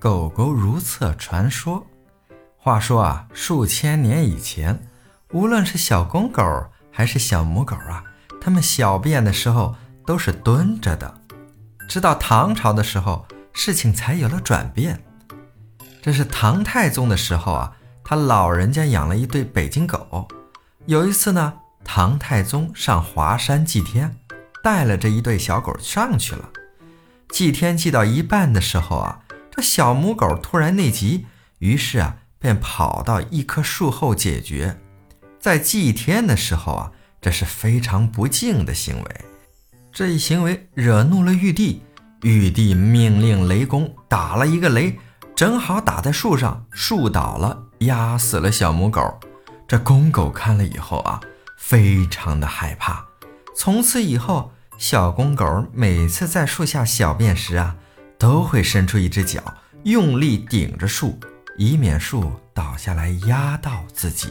狗狗如厕传说。话说啊，数千年以前，无论是小公狗还是小母狗啊，它们小便的时候都是蹲着的。直到唐朝的时候，事情才有了转变。这是唐太宗的时候啊，他老人家养了一对北京狗。有一次呢，唐太宗上华山祭天，带了这一对小狗上去了。祭天祭到一半的时候啊，小母狗突然内急，于是啊。便跑到一棵树后解决，在祭天的时候啊，这是非常不敬的行为。这一行为惹怒了玉帝，玉帝命令雷公打了一个雷，正好打在树上，树倒了，压死了小母狗。这公狗看了以后啊，非常的害怕。从此以后，小公狗每次在树下小便时啊，都会伸出一只脚，用力顶着树。以免树倒下来压到自己。